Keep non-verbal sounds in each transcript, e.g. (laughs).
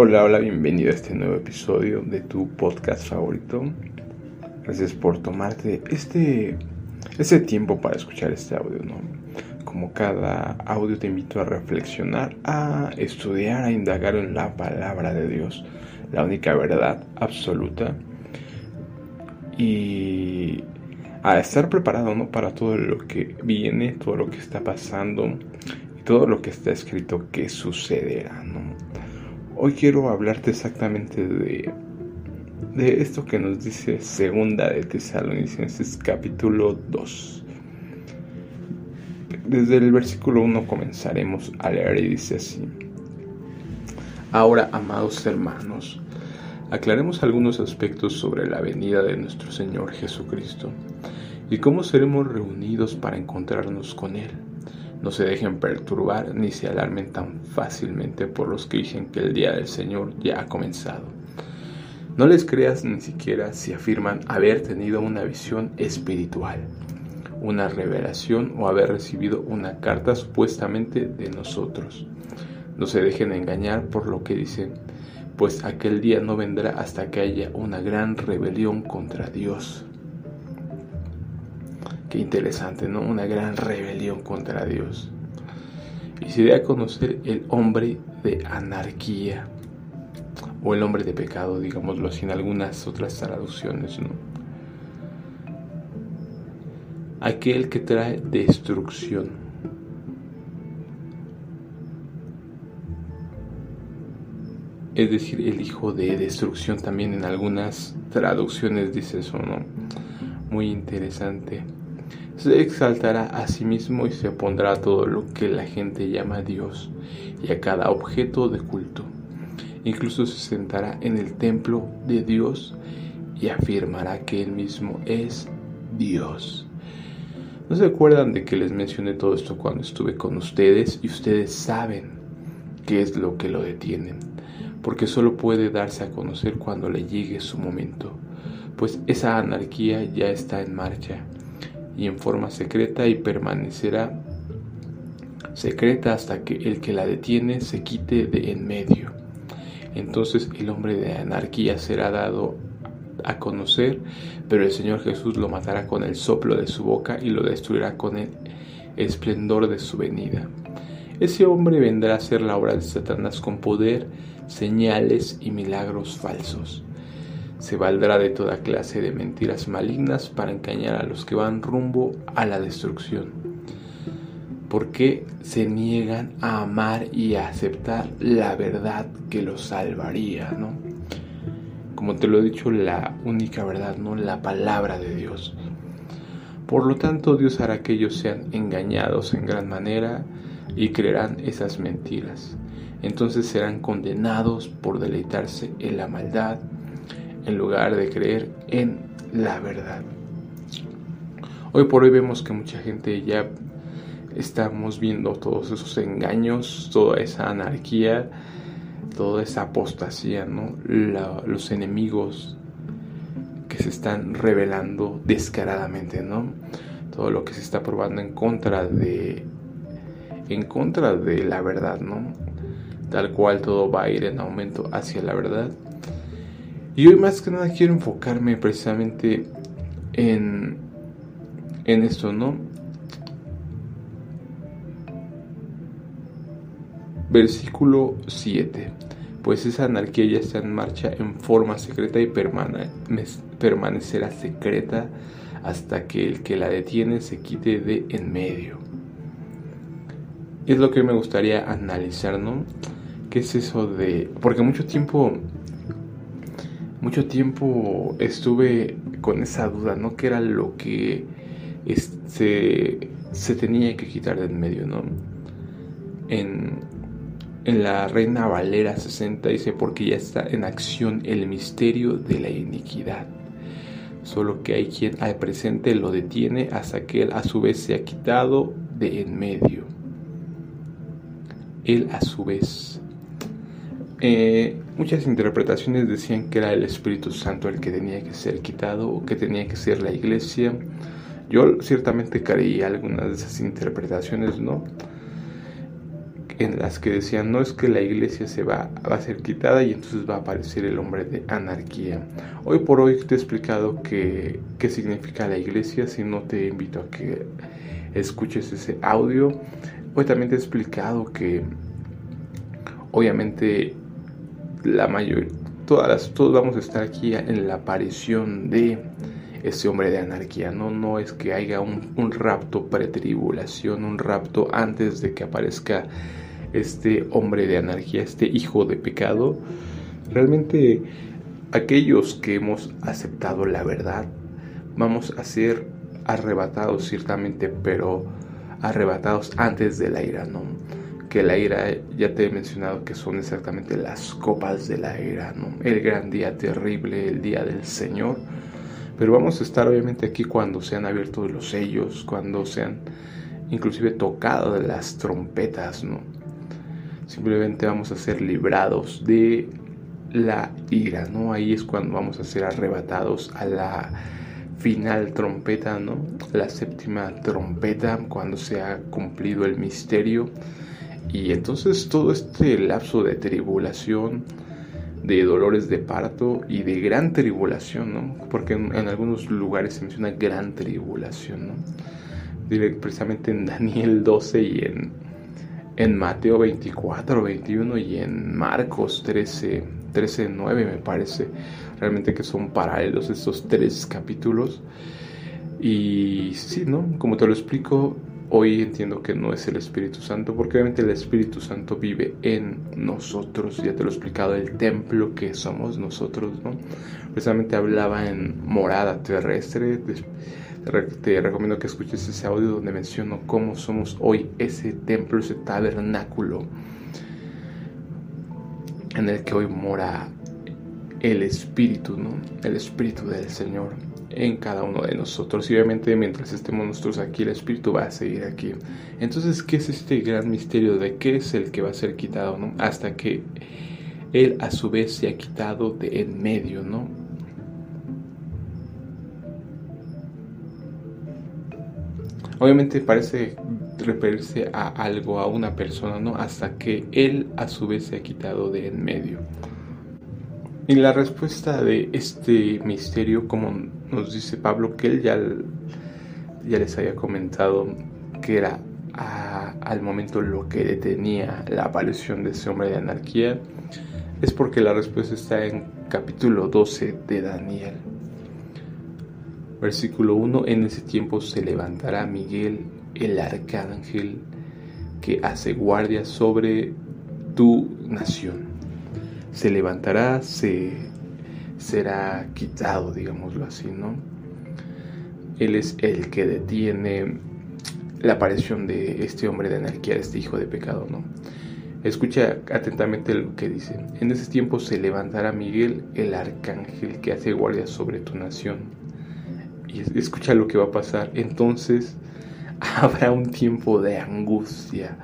Hola, hola, bienvenido a este nuevo episodio de tu podcast favorito. Gracias por tomarte este, este tiempo para escuchar este audio, ¿no? Como cada audio te invito a reflexionar, a estudiar, a indagar en la palabra de Dios, la única verdad absoluta y a estar preparado, ¿no? Para todo lo que viene, todo lo que está pasando todo lo que está escrito que sucederá, ¿no? Hoy quiero hablarte exactamente de, de esto que nos dice Segunda de Tesalonicenses capítulo 2. Desde el versículo 1 comenzaremos a leer y dice así. Ahora, amados hermanos, aclaremos algunos aspectos sobre la venida de nuestro Señor Jesucristo y cómo seremos reunidos para encontrarnos con Él no se dejen perturbar ni se alarmen tan fácilmente por los que dicen que el día del Señor ya ha comenzado. No les creas ni siquiera si afirman haber tenido una visión espiritual, una revelación o haber recibido una carta supuestamente de nosotros. No se dejen engañar por lo que dicen, pues aquel día no vendrá hasta que haya una gran rebelión contra Dios Qué interesante, ¿no? Una gran rebelión contra Dios. Y se dé a conocer el hombre de anarquía o el hombre de pecado, digámoslo así en algunas otras traducciones, ¿no? Aquel que trae destrucción. Es decir, el hijo de destrucción también en algunas traducciones dice eso, ¿no? Muy interesante se exaltará a sí mismo y se opondrá a todo lo que la gente llama Dios y a cada objeto de culto. Incluso se sentará en el templo de Dios y afirmará que él mismo es Dios. ¿No se acuerdan de que les mencioné todo esto cuando estuve con ustedes y ustedes saben qué es lo que lo detienen? Porque solo puede darse a conocer cuando le llegue su momento, pues esa anarquía ya está en marcha y en forma secreta y permanecerá secreta hasta que el que la detiene se quite de en medio. Entonces el hombre de anarquía será dado a conocer, pero el Señor Jesús lo matará con el soplo de su boca y lo destruirá con el esplendor de su venida. Ese hombre vendrá a hacer la obra de Satanás con poder, señales y milagros falsos se valdrá de toda clase de mentiras malignas para engañar a los que van rumbo a la destrucción. Porque se niegan a amar y a aceptar la verdad que los salvaría, ¿no? Como te lo he dicho, la única verdad, ¿no? La palabra de Dios. Por lo tanto, Dios hará que ellos sean engañados en gran manera y creerán esas mentiras. Entonces serán condenados por deleitarse en la maldad en lugar de creer en la verdad. Hoy por hoy vemos que mucha gente ya estamos viendo todos esos engaños, toda esa anarquía, toda esa apostasía, ¿no? los enemigos que se están revelando descaradamente, ¿no? Todo lo que se está probando en contra de en contra de la verdad, ¿no? Tal cual todo va a ir en aumento hacia la verdad y hoy más que nada quiero enfocarme precisamente en, en esto, ¿no? Versículo 7. Pues esa anarquía ya está en marcha en forma secreta y permanecerá secreta hasta que el que la detiene se quite de en medio. Es lo que me gustaría analizar, ¿no? ¿Qué es eso de...? Porque mucho tiempo mucho tiempo estuve con esa duda, ¿no? Que era lo que este, se tenía que quitar de en medio, ¿no? En, en la Reina Valera 60 dice, porque ya está en acción el misterio de la iniquidad. Solo que hay quien al presente lo detiene hasta que él a su vez se ha quitado de en medio. Él a su vez eh, muchas interpretaciones decían que era el Espíritu Santo el que tenía que ser quitado o que tenía que ser la iglesia. Yo ciertamente creí algunas de esas interpretaciones, ¿no? en las que decían no es que la iglesia se va, va, a ser quitada y entonces va a aparecer el hombre de anarquía. Hoy por hoy te he explicado qué, qué significa la iglesia, si no te invito a que escuches ese audio. Hoy también te he explicado que obviamente la mayoría, todas todos vamos a estar aquí en la aparición de ese hombre de anarquía, ¿no? No es que haya un, un rapto pretribulación, un rapto antes de que aparezca este hombre de anarquía, este hijo de pecado. Realmente aquellos que hemos aceptado la verdad, vamos a ser arrebatados ciertamente, pero arrebatados antes de la ira, ¿no? Que la ira, ya te he mencionado que son exactamente las copas de la ira, ¿no? El gran día terrible, el día del Señor pero vamos a estar obviamente aquí cuando sean abiertos los sellos, cuando sean inclusive tocadas las trompetas, ¿no? Simplemente vamos a ser librados de la ira, ¿no? Ahí es cuando vamos a ser arrebatados a la final trompeta, ¿no? La séptima trompeta, cuando se ha cumplido el misterio. Y entonces todo este lapso de tribulación, de dolores de parto y de gran tribulación, ¿no? Porque en, algunos lugares se menciona gran tribulación, ¿no? precisamente en Daniel 12 y en, en Mateo 24, 21 y en Marcos 13, 13, 9 me parece. Realmente que son paralelos estos tres capítulos. Y sí, ¿no? Como te lo explico, Hoy entiendo que no es el Espíritu Santo, porque obviamente el Espíritu Santo vive en nosotros. Ya te lo he explicado, el templo que somos nosotros, ¿no? Precisamente hablaba en morada terrestre. Te recomiendo que escuches ese audio donde menciono cómo somos hoy ese templo, ese tabernáculo en el que hoy mora el Espíritu, ¿no? El Espíritu del Señor en cada uno de nosotros. Y obviamente mientras estemos nosotros aquí, el Espíritu va a seguir aquí. Entonces, ¿qué es este gran misterio de qué es el que va a ser quitado? ¿no? Hasta que Él a su vez se ha quitado de en medio, ¿no? Obviamente parece referirse a algo, a una persona, ¿no? Hasta que Él a su vez se ha quitado de en medio. Y la respuesta de este misterio, como nos dice Pablo, que él ya, ya les había comentado que era al momento lo que detenía la aparición de ese hombre de anarquía, es porque la respuesta está en capítulo 12 de Daniel. Versículo 1, en ese tiempo se levantará Miguel, el arcángel, que hace guardia sobre tu nación se levantará, se será quitado, digámoslo así, ¿no? Él es el que detiene la aparición de este hombre de anarquía, de este hijo de pecado, ¿no? Escucha atentamente lo que dice. En ese tiempo se levantará Miguel, el arcángel que hace guardia sobre tu nación. Y escucha lo que va a pasar. Entonces (laughs) habrá un tiempo de angustia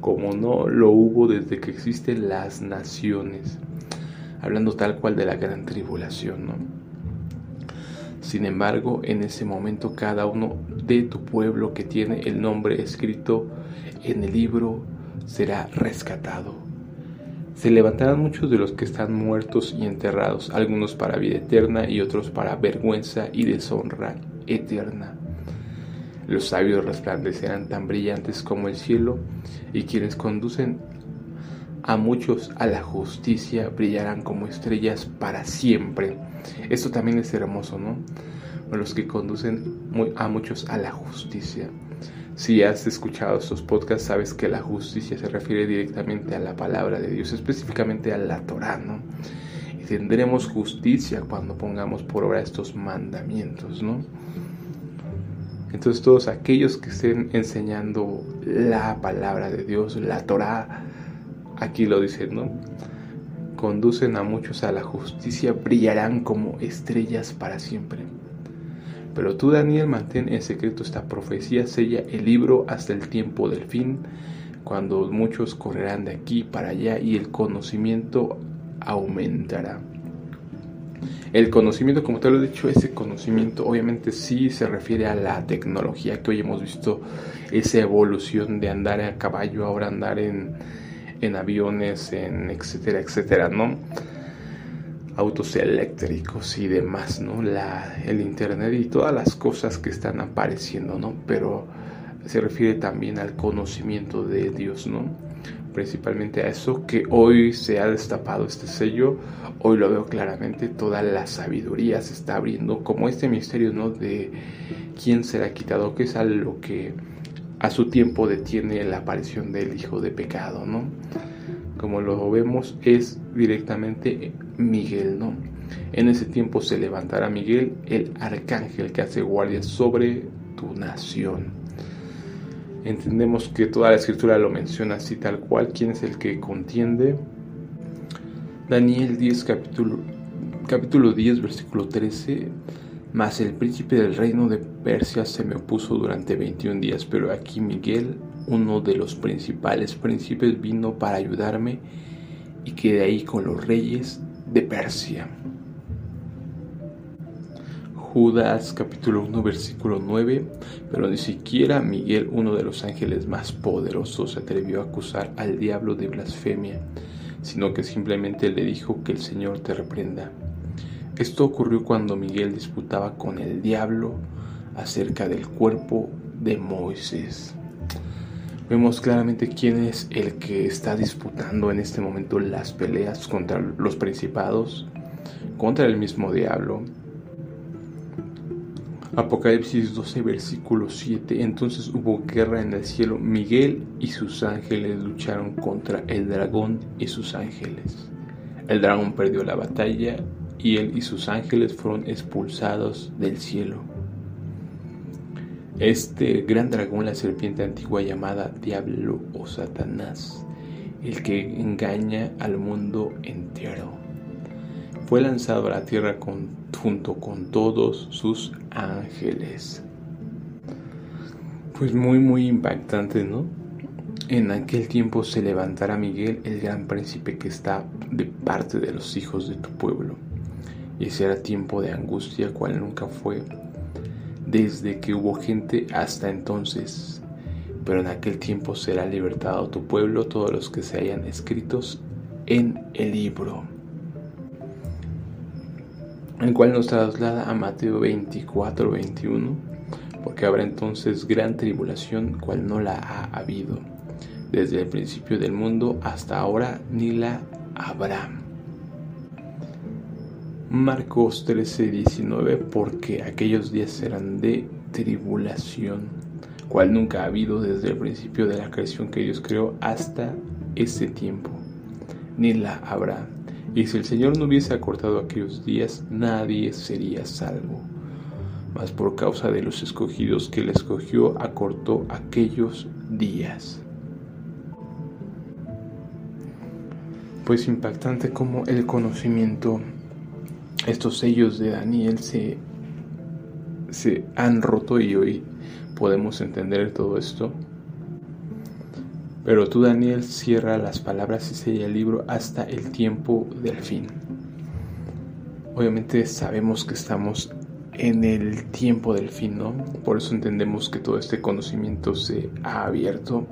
como no lo hubo desde que existen las naciones, hablando tal cual de la gran tribulación, ¿no? Sin embargo, en ese momento cada uno de tu pueblo que tiene el nombre escrito en el libro será rescatado. Se levantarán muchos de los que están muertos y enterrados, algunos para vida eterna y otros para vergüenza y deshonra eterna. Los sabios resplandecerán tan brillantes como el cielo, y quienes conducen a muchos a la justicia brillarán como estrellas para siempre. Esto también es hermoso, ¿no? Los que conducen a muchos a la justicia. Si has escuchado estos podcasts, sabes que la justicia se refiere directamente a la palabra de Dios, específicamente a la Torah, ¿no? Y tendremos justicia cuando pongamos por obra estos mandamientos, ¿no? Entonces todos aquellos que estén enseñando la palabra de Dios, la Torah, aquí lo dicen, ¿no? Conducen a muchos a la justicia, brillarán como estrellas para siempre. Pero tú, Daniel, mantén en secreto esta profecía, sella el libro hasta el tiempo del fin, cuando muchos correrán de aquí para allá y el conocimiento aumentará. El conocimiento, como te lo he dicho, ese conocimiento obviamente sí se refiere a la tecnología que hoy hemos visto, esa evolución de andar a caballo, ahora andar en, en aviones, en etcétera, etcétera, ¿no? Autos eléctricos y demás, ¿no? La, el internet y todas las cosas que están apareciendo, ¿no? Pero se refiere también al conocimiento de Dios, ¿no? Principalmente a eso que hoy se ha destapado este sello, hoy lo veo claramente, toda la sabiduría se está abriendo, como este misterio, ¿no? De quién será quitado, que es algo que a su tiempo detiene la aparición del Hijo de Pecado, ¿no? Como lo vemos, es directamente Miguel, ¿no? En ese tiempo se levantará Miguel, el arcángel que hace guardia sobre tu nación entendemos que toda la escritura lo menciona así tal cual, quién es el que contiende. Daniel 10 capítulo, capítulo 10 versículo 13, mas el príncipe del reino de Persia se me opuso durante 21 días, pero aquí Miguel, uno de los principales príncipes, vino para ayudarme y quedé ahí con los reyes de Persia. Judas capítulo 1 versículo 9, pero ni siquiera Miguel, uno de los ángeles más poderosos, se atrevió a acusar al diablo de blasfemia, sino que simplemente le dijo que el Señor te reprenda. Esto ocurrió cuando Miguel disputaba con el diablo acerca del cuerpo de Moisés. Vemos claramente quién es el que está disputando en este momento las peleas contra los principados, contra el mismo diablo Apocalipsis 12, versículo 7. Entonces hubo guerra en el cielo. Miguel y sus ángeles lucharon contra el dragón y sus ángeles. El dragón perdió la batalla y él y sus ángeles fueron expulsados del cielo. Este gran dragón, la serpiente antigua llamada Diablo o Satanás, el que engaña al mundo entero fue lanzado a la tierra junto con todos sus ángeles. Pues muy muy impactante, ¿no? En aquel tiempo se levantará Miguel, el gran príncipe que está de parte de los hijos de tu pueblo. Y será tiempo de angustia cual nunca fue, desde que hubo gente hasta entonces. Pero en aquel tiempo será libertado tu pueblo, todos los que se hayan escritos en el libro el cual nos traslada a Mateo 24, 21, porque habrá entonces gran tribulación, cual no la ha habido desde el principio del mundo hasta ahora, ni la habrá. Marcos 13, 19, porque aquellos días serán de tribulación, cual nunca ha habido desde el principio de la creación que Dios creó hasta ese tiempo, ni la habrá y si el Señor no hubiese acortado aquellos días, nadie sería salvo. Mas por causa de los escogidos que Él escogió, acortó aquellos días. Pues impactante como el conocimiento, estos sellos de Daniel se, se han roto y hoy podemos entender todo esto. Pero tú, Daniel, cierra las palabras y sella el libro hasta el tiempo del fin. Obviamente sabemos que estamos en el tiempo del fin, ¿no? Por eso entendemos que todo este conocimiento se ha abierto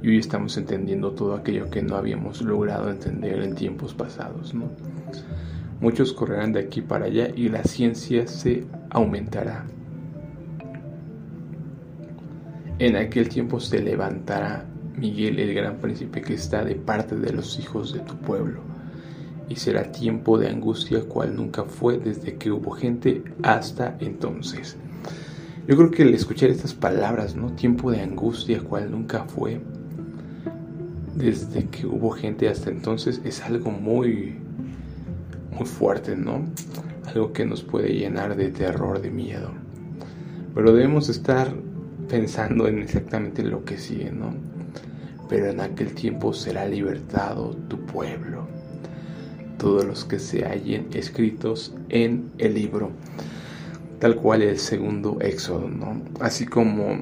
y hoy estamos entendiendo todo aquello que no habíamos logrado entender en tiempos pasados, ¿no? Muchos correrán de aquí para allá y la ciencia se aumentará. En aquel tiempo se levantará Miguel el gran príncipe que está de parte de los hijos de tu pueblo. Y será tiempo de angustia cual nunca fue desde que hubo gente hasta entonces. Yo creo que al escuchar estas palabras, ¿no? Tiempo de angustia cual nunca fue desde que hubo gente hasta entonces es algo muy muy fuerte, ¿no? Algo que nos puede llenar de terror, de miedo. Pero debemos estar pensando en exactamente lo que sigue, ¿no? pero en aquel tiempo será libertado tu pueblo, todos los que se hallen escritos en el libro, tal cual el segundo éxodo, ¿no? Así como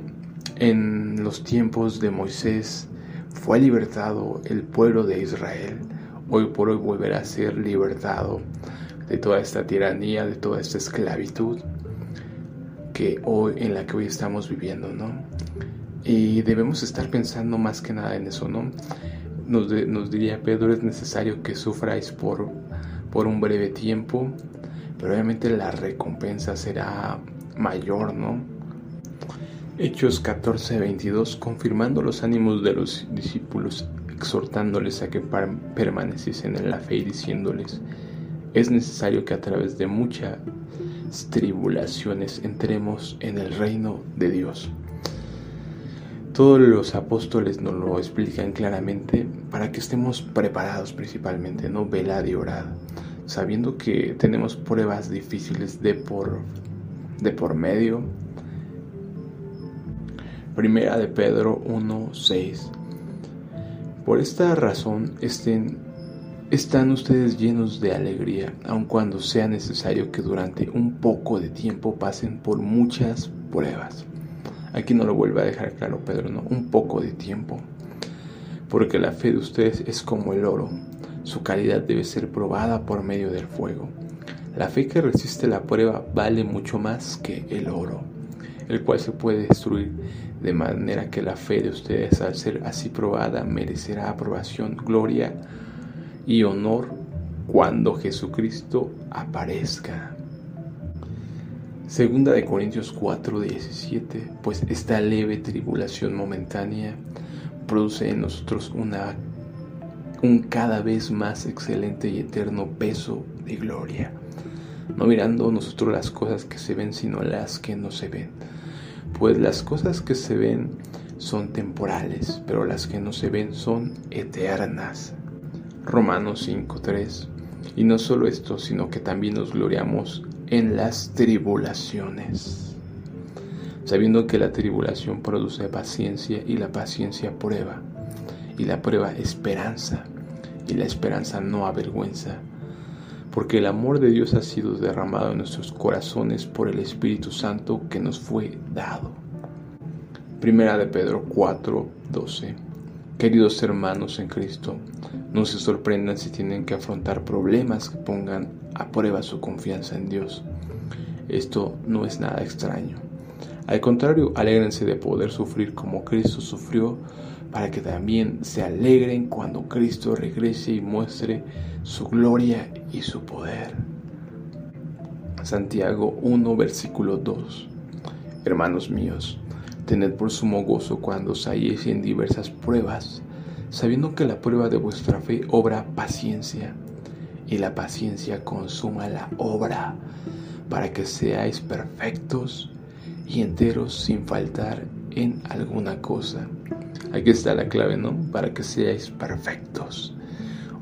en los tiempos de Moisés fue libertado el pueblo de Israel, hoy por hoy volverá a ser libertado de toda esta tiranía, de toda esta esclavitud que hoy en la que hoy estamos viviendo, ¿no? Y debemos estar pensando más que nada en eso, ¿no? Nos, nos diría Pedro, es necesario que sufráis por, por un breve tiempo, pero obviamente la recompensa será mayor, ¿no? Hechos 14, 22, confirmando los ánimos de los discípulos, exhortándoles a que permaneciesen en la fe y diciéndoles, es necesario que a través de muchas tribulaciones entremos en el reino de Dios. Todos los apóstoles nos lo explican claramente para que estemos preparados principalmente, no velad y orad, sabiendo que tenemos pruebas difíciles de por, de por medio. Primera de Pedro 1:6. Por esta razón estén, están ustedes llenos de alegría, aun cuando sea necesario que durante un poco de tiempo pasen por muchas pruebas Aquí no lo vuelve a dejar claro Pedro, ¿no? Un poco de tiempo. Porque la fe de ustedes es como el oro. Su calidad debe ser probada por medio del fuego. La fe que resiste la prueba vale mucho más que el oro, el cual se puede destruir, de manera que la fe de ustedes al ser así probada merecerá aprobación, gloria y honor cuando Jesucristo aparezca. Segunda de Corintios 4, 17, pues esta leve tribulación momentánea produce en nosotros una, un cada vez más excelente y eterno peso de gloria, no mirando nosotros las cosas que se ven, sino las que no se ven. Pues las cosas que se ven son temporales, pero las que no se ven son eternas. Romanos 5:3. Y no solo esto, sino que también nos gloriamos en las tribulaciones, sabiendo que la tribulación produce paciencia y la paciencia prueba, y la prueba esperanza, y la esperanza no avergüenza, porque el amor de Dios ha sido derramado en nuestros corazones por el Espíritu Santo que nos fue dado. Primera de Pedro 4, 12. Queridos hermanos en Cristo, no se sorprendan si tienen que afrontar problemas que pongan a prueba su confianza en Dios. Esto no es nada extraño. Al contrario, alégrense de poder sufrir como Cristo sufrió, para que también se alegren cuando Cristo regrese y muestre su gloria y su poder. Santiago 1, versículo 2. Hermanos míos, tened por sumo gozo cuando os halléis en diversas pruebas, sabiendo que la prueba de vuestra fe obra paciencia, y la paciencia consuma la obra, para que seáis perfectos y enteros sin faltar en alguna cosa. Aquí está la clave, ¿no? Para que seáis perfectos.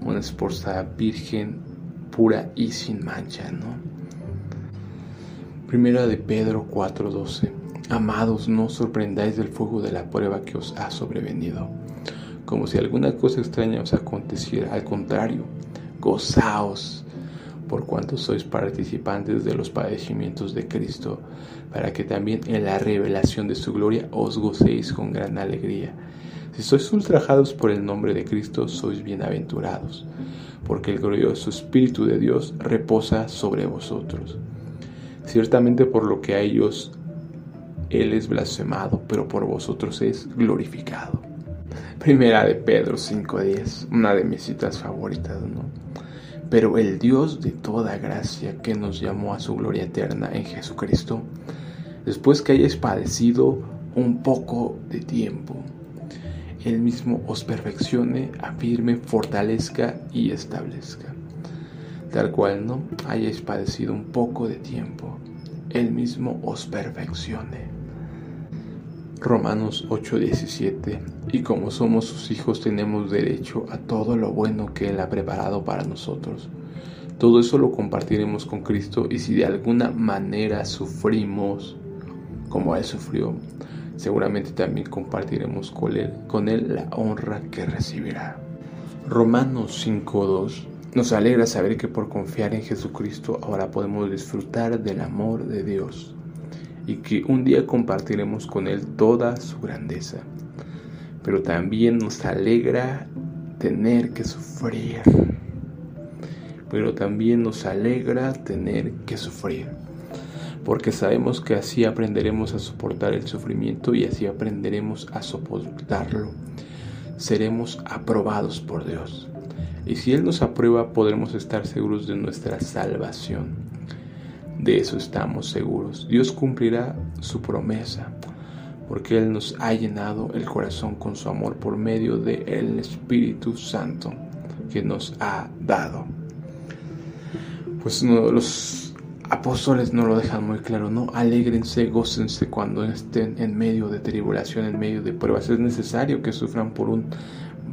Una esposa virgen, pura y sin mancha, ¿no? Primera de Pedro 4:12. Amados, no sorprendáis del fuego de la prueba que os ha sobrevenido como si alguna cosa extraña os aconteciera. Al contrario, gozaos por cuanto sois participantes de los padecimientos de Cristo, para que también en la revelación de su gloria os gocéis con gran alegría. Si sois ultrajados por el nombre de Cristo, sois bienaventurados, porque el glorioso Espíritu de Dios reposa sobre vosotros. Ciertamente por lo que a ellos Él es blasfemado, pero por vosotros es glorificado. Primera de Pedro 5.10, una de mis citas favoritas, ¿no? Pero el Dios de toda gracia que nos llamó a su gloria eterna en Jesucristo, después que hayáis padecido un poco de tiempo, Él mismo os perfeccione, afirme, fortalezca y establezca. Tal cual no hayáis padecido un poco de tiempo, Él mismo os perfeccione. Romanos 8:17 Y como somos sus hijos tenemos derecho a todo lo bueno que Él ha preparado para nosotros. Todo eso lo compartiremos con Cristo y si de alguna manera sufrimos como Él sufrió, seguramente también compartiremos con Él, con él la honra que recibirá. Romanos 5:2 nos alegra saber que por confiar en Jesucristo ahora podemos disfrutar del amor de Dios y que un día compartiremos con Él toda su grandeza. Pero también nos alegra tener que sufrir. pero también nos alegra tener que sufrir, porque sabemos que así aprenderemos a soportar el sufrimiento y así aprenderemos a soportarlo. Seremos aprobados por Dios. Y si Él nos aprueba, podremos estar seguros de nuestra salvación. De eso estamos seguros. Dios cumplirá su promesa, porque Él nos ha llenado el corazón con su amor por medio del Espíritu Santo que nos ha dado. Pues los apóstoles no lo dejan muy claro, ¿no? Alégrense, gócense cuando estén en medio de tribulación, en medio de pruebas. Es necesario que sufran por un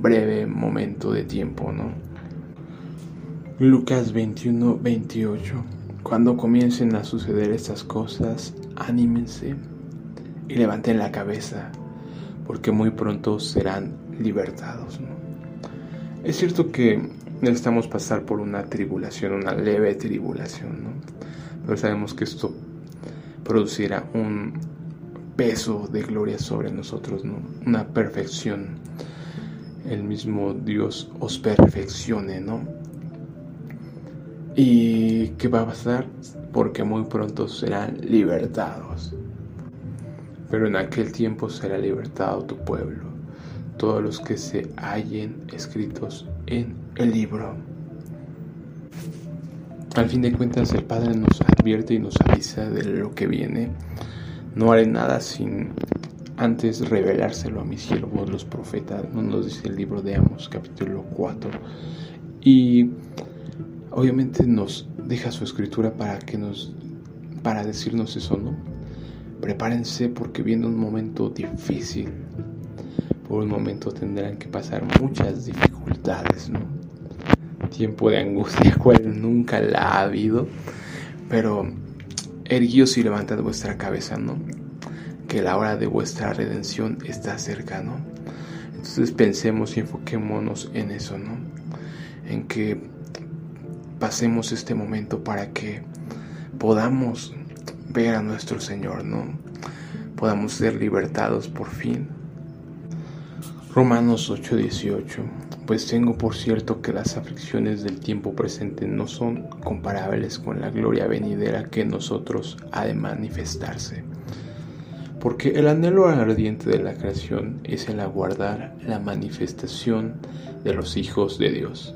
breve momento de tiempo, ¿no? Lucas 21, 28. Cuando comiencen a suceder estas cosas, anímense y levanten la cabeza, porque muy pronto serán libertados. Es cierto que necesitamos pasar por una tribulación, una leve tribulación, ¿no? pero sabemos que esto producirá un peso de gloria sobre nosotros, ¿no? una perfección el mismo Dios os perfeccione, ¿no? ¿Y qué va a pasar? Porque muy pronto serán libertados. Pero en aquel tiempo será libertado tu pueblo, todos los que se hallen escritos en el libro. Al fin de cuentas, el Padre nos advierte y nos avisa de lo que viene. No haré nada sin antes revelárselo a mis siervos los profetas, nos dice el libro de Amos capítulo 4. Y obviamente nos deja su escritura para que nos para decirnos eso, ¿no? Prepárense porque viene un momento difícil. Por un momento tendrán que pasar muchas dificultades, ¿no? Tiempo de angustia, (laughs) cual nunca la ha habido. Pero erguíos y levantad vuestra cabeza, ¿no? que la hora de vuestra redención está cerca, ¿no? Entonces pensemos y enfoquémonos en eso, ¿no? En que pasemos este momento para que podamos ver a nuestro Señor, ¿no? Podamos ser libertados por fin. Romanos 8:18 Pues tengo por cierto que las aflicciones del tiempo presente no son comparables con la gloria venidera que en nosotros ha de manifestarse porque el anhelo ardiente de la creación es el aguardar la manifestación de los hijos de Dios,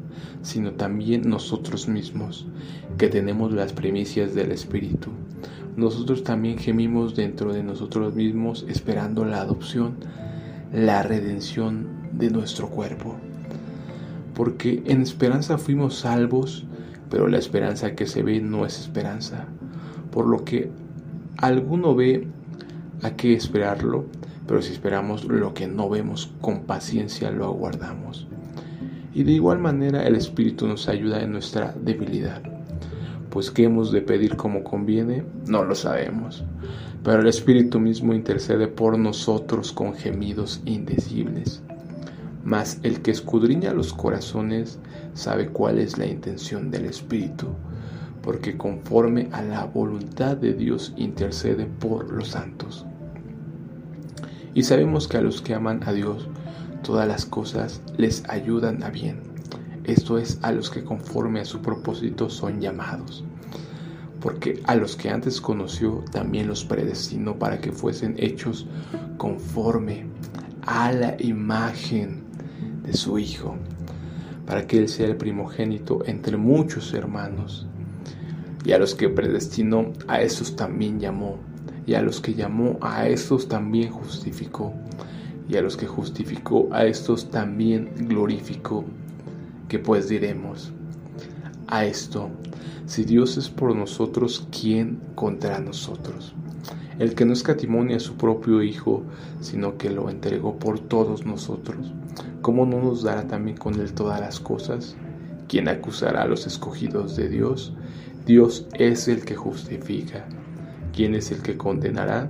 sino también nosotros mismos, que tenemos las primicias del Espíritu. Nosotros también gemimos dentro de nosotros mismos esperando la adopción, la redención de nuestro cuerpo. Porque en esperanza fuimos salvos, pero la esperanza que se ve no es esperanza. Por lo que Alguno ve a qué esperarlo, pero si esperamos lo que no vemos con paciencia lo aguardamos. Y de igual manera el Espíritu nos ayuda en nuestra debilidad. Pues qué hemos de pedir como conviene, no lo sabemos. Pero el Espíritu mismo intercede por nosotros con gemidos indecibles. Mas el que escudriña los corazones sabe cuál es la intención del Espíritu porque conforme a la voluntad de Dios intercede por los santos. Y sabemos que a los que aman a Dios, todas las cosas les ayudan a bien. Esto es a los que conforme a su propósito son llamados. Porque a los que antes conoció también los predestinó para que fuesen hechos conforme a la imagen de su Hijo, para que Él sea el primogénito entre muchos hermanos. Y a los que predestinó, a esos también llamó. Y a los que llamó, a estos también justificó. Y a los que justificó, a estos también glorificó. Que pues diremos a esto, si Dios es por nosotros, ¿quién contra nosotros? El que no escatimó a su propio Hijo, sino que lo entregó por todos nosotros, ¿cómo no nos dará también con él todas las cosas? ¿Quién acusará a los escogidos de Dios? Dios es el que justifica. ¿Quién es el que condenará?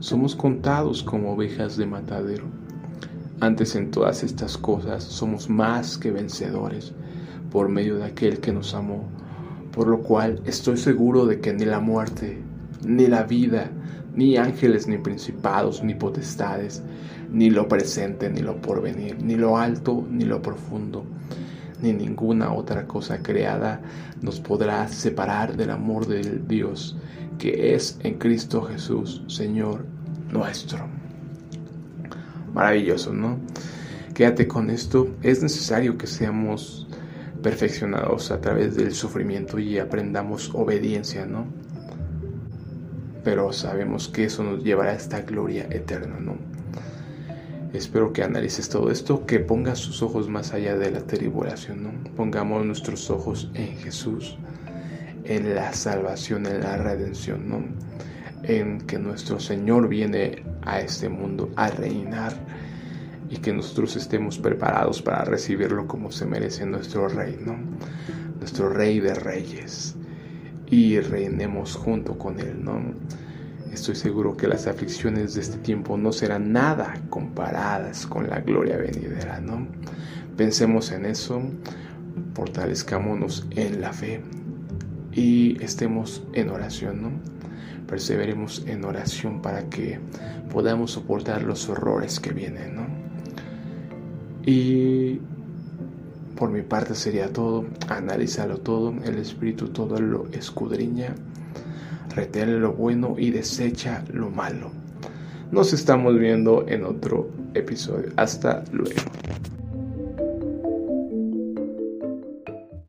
Somos contados como ovejas de matadero. Antes en todas estas cosas somos más que vencedores por medio de aquel que nos amó, por lo cual estoy seguro de que ni la muerte, ni la vida, ni ángeles, ni principados, ni potestades, ni lo presente, ni lo porvenir, ni lo alto, ni lo profundo, ni ninguna otra cosa creada nos podrá separar del amor de Dios que es en Cristo Jesús, Señor nuestro. Maravilloso, ¿no? Quédate con esto. Es necesario que seamos perfeccionados a través del sufrimiento y aprendamos obediencia, ¿no? Pero sabemos que eso nos llevará a esta gloria eterna, ¿no? Espero que analices todo esto, que pongas tus ojos más allá de la tribulación, ¿no? Pongamos nuestros ojos en Jesús, en la salvación, en la redención, ¿no? En que nuestro Señor viene a este mundo a reinar y que nosotros estemos preparados para recibirlo como se merece nuestro rey, ¿no? Nuestro rey de reyes y reinemos junto con él, ¿no? Estoy seguro que las aflicciones de este tiempo no serán nada comparadas con la gloria venidera, ¿no? Pensemos en eso, fortalezcámonos en la fe y estemos en oración, ¿no? Perseveremos en oración para que podamos soportar los horrores que vienen, ¿no? Y por mi parte sería todo, analízalo todo, el Espíritu todo lo escudriña, retén lo bueno y desecha lo malo. Nos estamos viendo en otro episodio. Hasta luego.